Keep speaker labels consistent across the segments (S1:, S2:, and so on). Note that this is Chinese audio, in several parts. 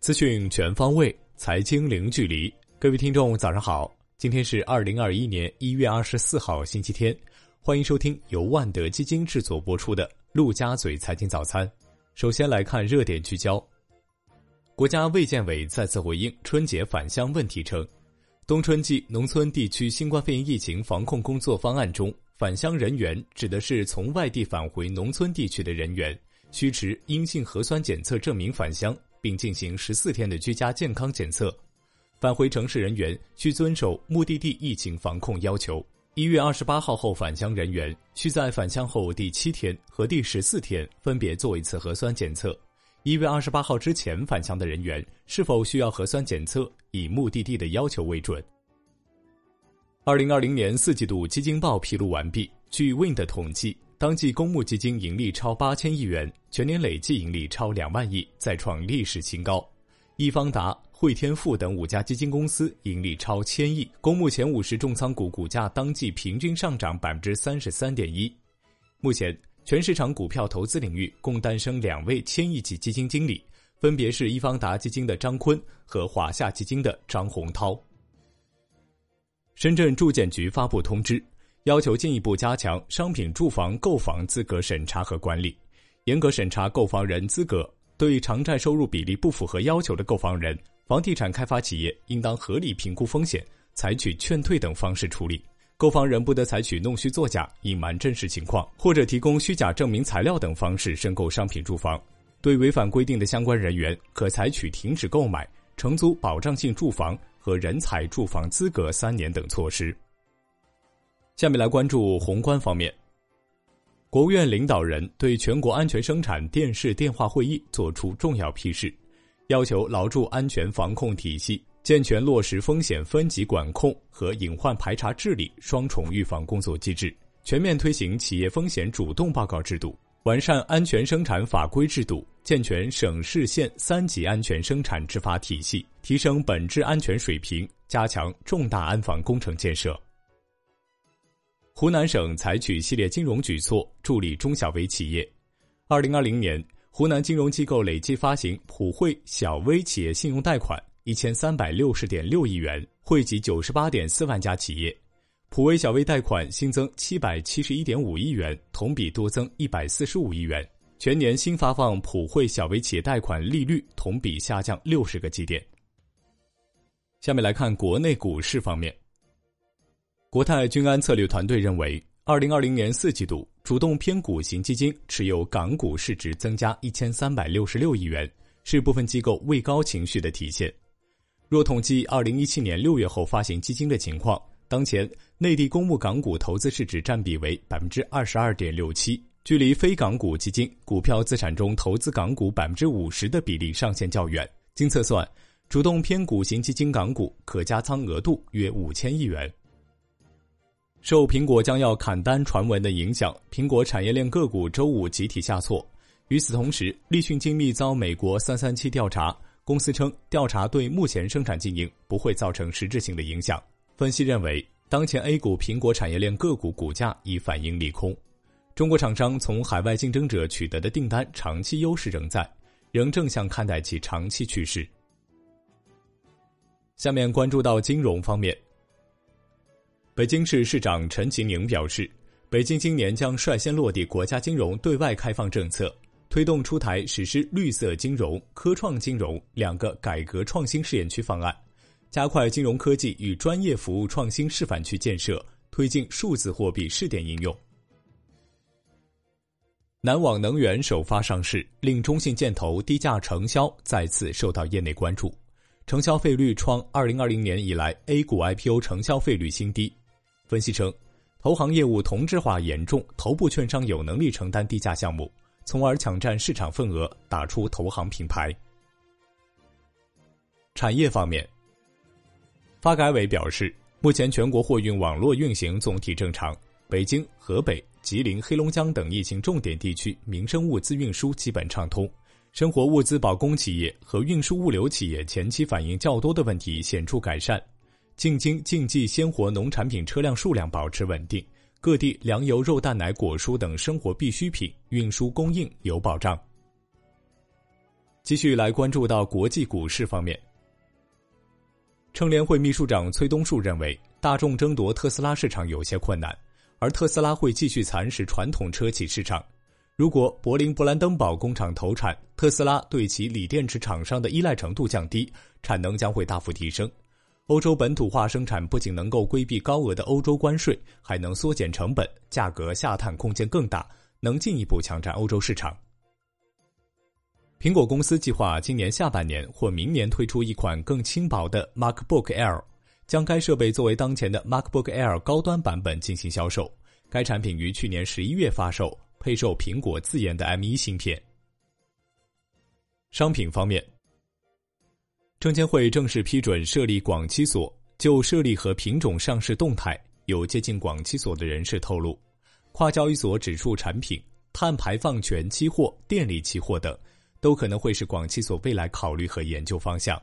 S1: 资讯全方位，财经零距离。各位听众，早上好！今天是二零二一年一月二十四号，星期天。欢迎收听由万德基金制作播出的《陆家嘴财经早餐》。首先来看热点聚焦。国家卫健委再次回应春节返乡问题称，冬春季农村地区新冠肺炎疫情防控工作方案中，返乡人员指的是从外地返回农村地区的人员，需持阴性核酸检测证明返乡。并进行十四天的居家健康检测，返回城市人员需遵守目的地疫情防控要求。一月二十八号后返乡人员需在返乡后第七天和第十四天分别做一次核酸检测。一月二十八号之前返乡的人员是否需要核酸检测，以目的地的要求为准。二零二零年四季度基金报披露完毕，据 Win 的统计。当季公募基金盈利超八千亿元，全年累计盈利超两万亿，再创历史新高。易方达、汇添富等五家基金公司盈利超千亿，公募前五十重仓股股价当季平均上涨百分之三十三点一。目前，全市场股票投资领域共诞生两位千亿级基金经理，分别是易方达基金的张坤和华夏基金的张洪涛。深圳住建局发布通知。要求进一步加强商品住房购房资格审查和管理，严格审查购房人资格。对偿债收入比例不符合要求的购房人，房地产开发企业应当合理评估风险，采取劝退等方式处理。购房人不得采取弄虚作假、隐瞒真实情况或者提供虚假证明材料等方式申购商品住房。对违反规定的相关人员，可采取停止购买、承租保障性住房和人才住房资格三年等措施。下面来关注宏观方面。国务院领导人对全国安全生产电视电话会议作出重要批示，要求牢固安全防控体系，健全落实风险分级管控和隐患排查治理双重预防工作机制，全面推行企业风险主动报告制度，完善安全生产法规制度，健全省市县三级安全生产执法体系，提升本质安全水平，加强重大安防工程建设。湖南省采取系列金融举措助力中小微企业。二零二零年，湖南金融机构累计发行普惠小微企业信用贷款一千三百六十点六亿元，惠及九十八点四万家企业。普惠小微贷款新增七百七十一点五亿元，同比多增一百四十五亿元。全年新发放普惠小微企业贷款利率同比下降六十个基点。下面来看国内股市方面。国泰君安策略团队认为，二零二零年四季度主动偏股型基金持有港股市值增加一千三百六十六亿元，是部分机构畏高情绪的体现。若统计二零一七年六月后发行基金的情况，当前内地公募港股投资市值占比为百分之二十二点六七，距离非港股基金股票资产中投资港股百分之五十的比例上限较远。经测算，主动偏股型基金港股可加仓额度约五千亿元。受苹果将要砍单传闻的影响，苹果产业链个股周五集体下挫。与此同时，立讯精密遭美国三三七调查，公司称调查对目前生产经营不会造成实质性的影响。分析认为，当前 A 股苹果产业链个股股价已反映利空。中国厂商从海外竞争者取得的订单长期优势仍在，仍正向看待其长期趋势。下面关注到金融方面。北京市市长陈吉宁表示，北京今年将率先落地国家金融对外开放政策，推动出台实施绿色金融、科创金融两个改革创新试验区方案，加快金融科技与专业服务创新示范区建设，推进数字货币试点应用。南网能源首发上市，令中信建投低价承销再次受到业内关注，承销费率创二零二零年以来 A 股 IPO 承销费率新低。分析称，投行业务同质化严重，头部券商有能力承担低价项目，从而抢占市场份额，打出投行品牌。产业方面，发改委表示，目前全国货运网络运行总体正常，北京、河北、吉林、黑龙江等疫情重点地区民生物资运输基本畅通，生活物资保供企业和运输物流企业前期反映较多的问题显著改善。进京进冀鲜活农产品车辆数量保持稳定，各地粮油、肉蛋奶、果蔬等生活必需品运输供应有保障。继续来关注到国际股市方面，乘联会秘书长崔东树认为，大众争夺特斯拉市场有些困难，而特斯拉会继续蚕食传统车企市场。如果柏林勃兰登堡工厂投产，特斯拉对其锂电池厂商的依赖程度降低，产能将会大幅提升。欧洲本土化生产不仅能够规避高额的欧洲关税，还能缩减成本，价格下探空间更大，能进一步抢占欧洲市场。苹果公司计划今年下半年或明年推出一款更轻薄的 MacBook Air，将该设备作为当前的 MacBook Air 高端版本进行销售。该产品于去年十一月发售，配售苹果自研的 M1 芯片。商品方面。证监会正式批准设立广期所，就设立和品种上市动态，有接近广期所的人士透露，跨交易所指数产品、碳排放权期货、电力期货等，都可能会是广期所未来考虑和研究方向。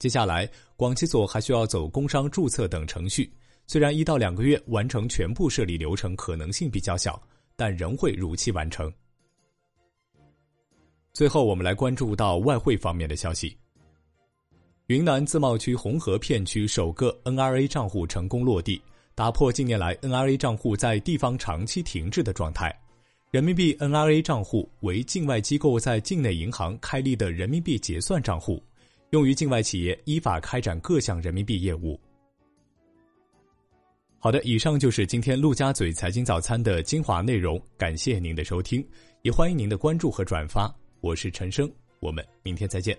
S1: 接下来，广期所还需要走工商注册等程序，虽然一到两个月完成全部设立流程可能性比较小，但仍会如期完成。最后，我们来关注到外汇方面的消息。云南自贸区红河片区首个 NRA 账户成功落地，打破近年来 NRA 账户在地方长期停滞的状态。人民币 NRA 账户为境外机构在境内银行开立的人民币结算账户，用于境外企业依法开展各项人民币业务。好的，以上就是今天陆家嘴财经早餐的精华内容，感谢您的收听，也欢迎您的关注和转发。我是陈生，我们明天再见。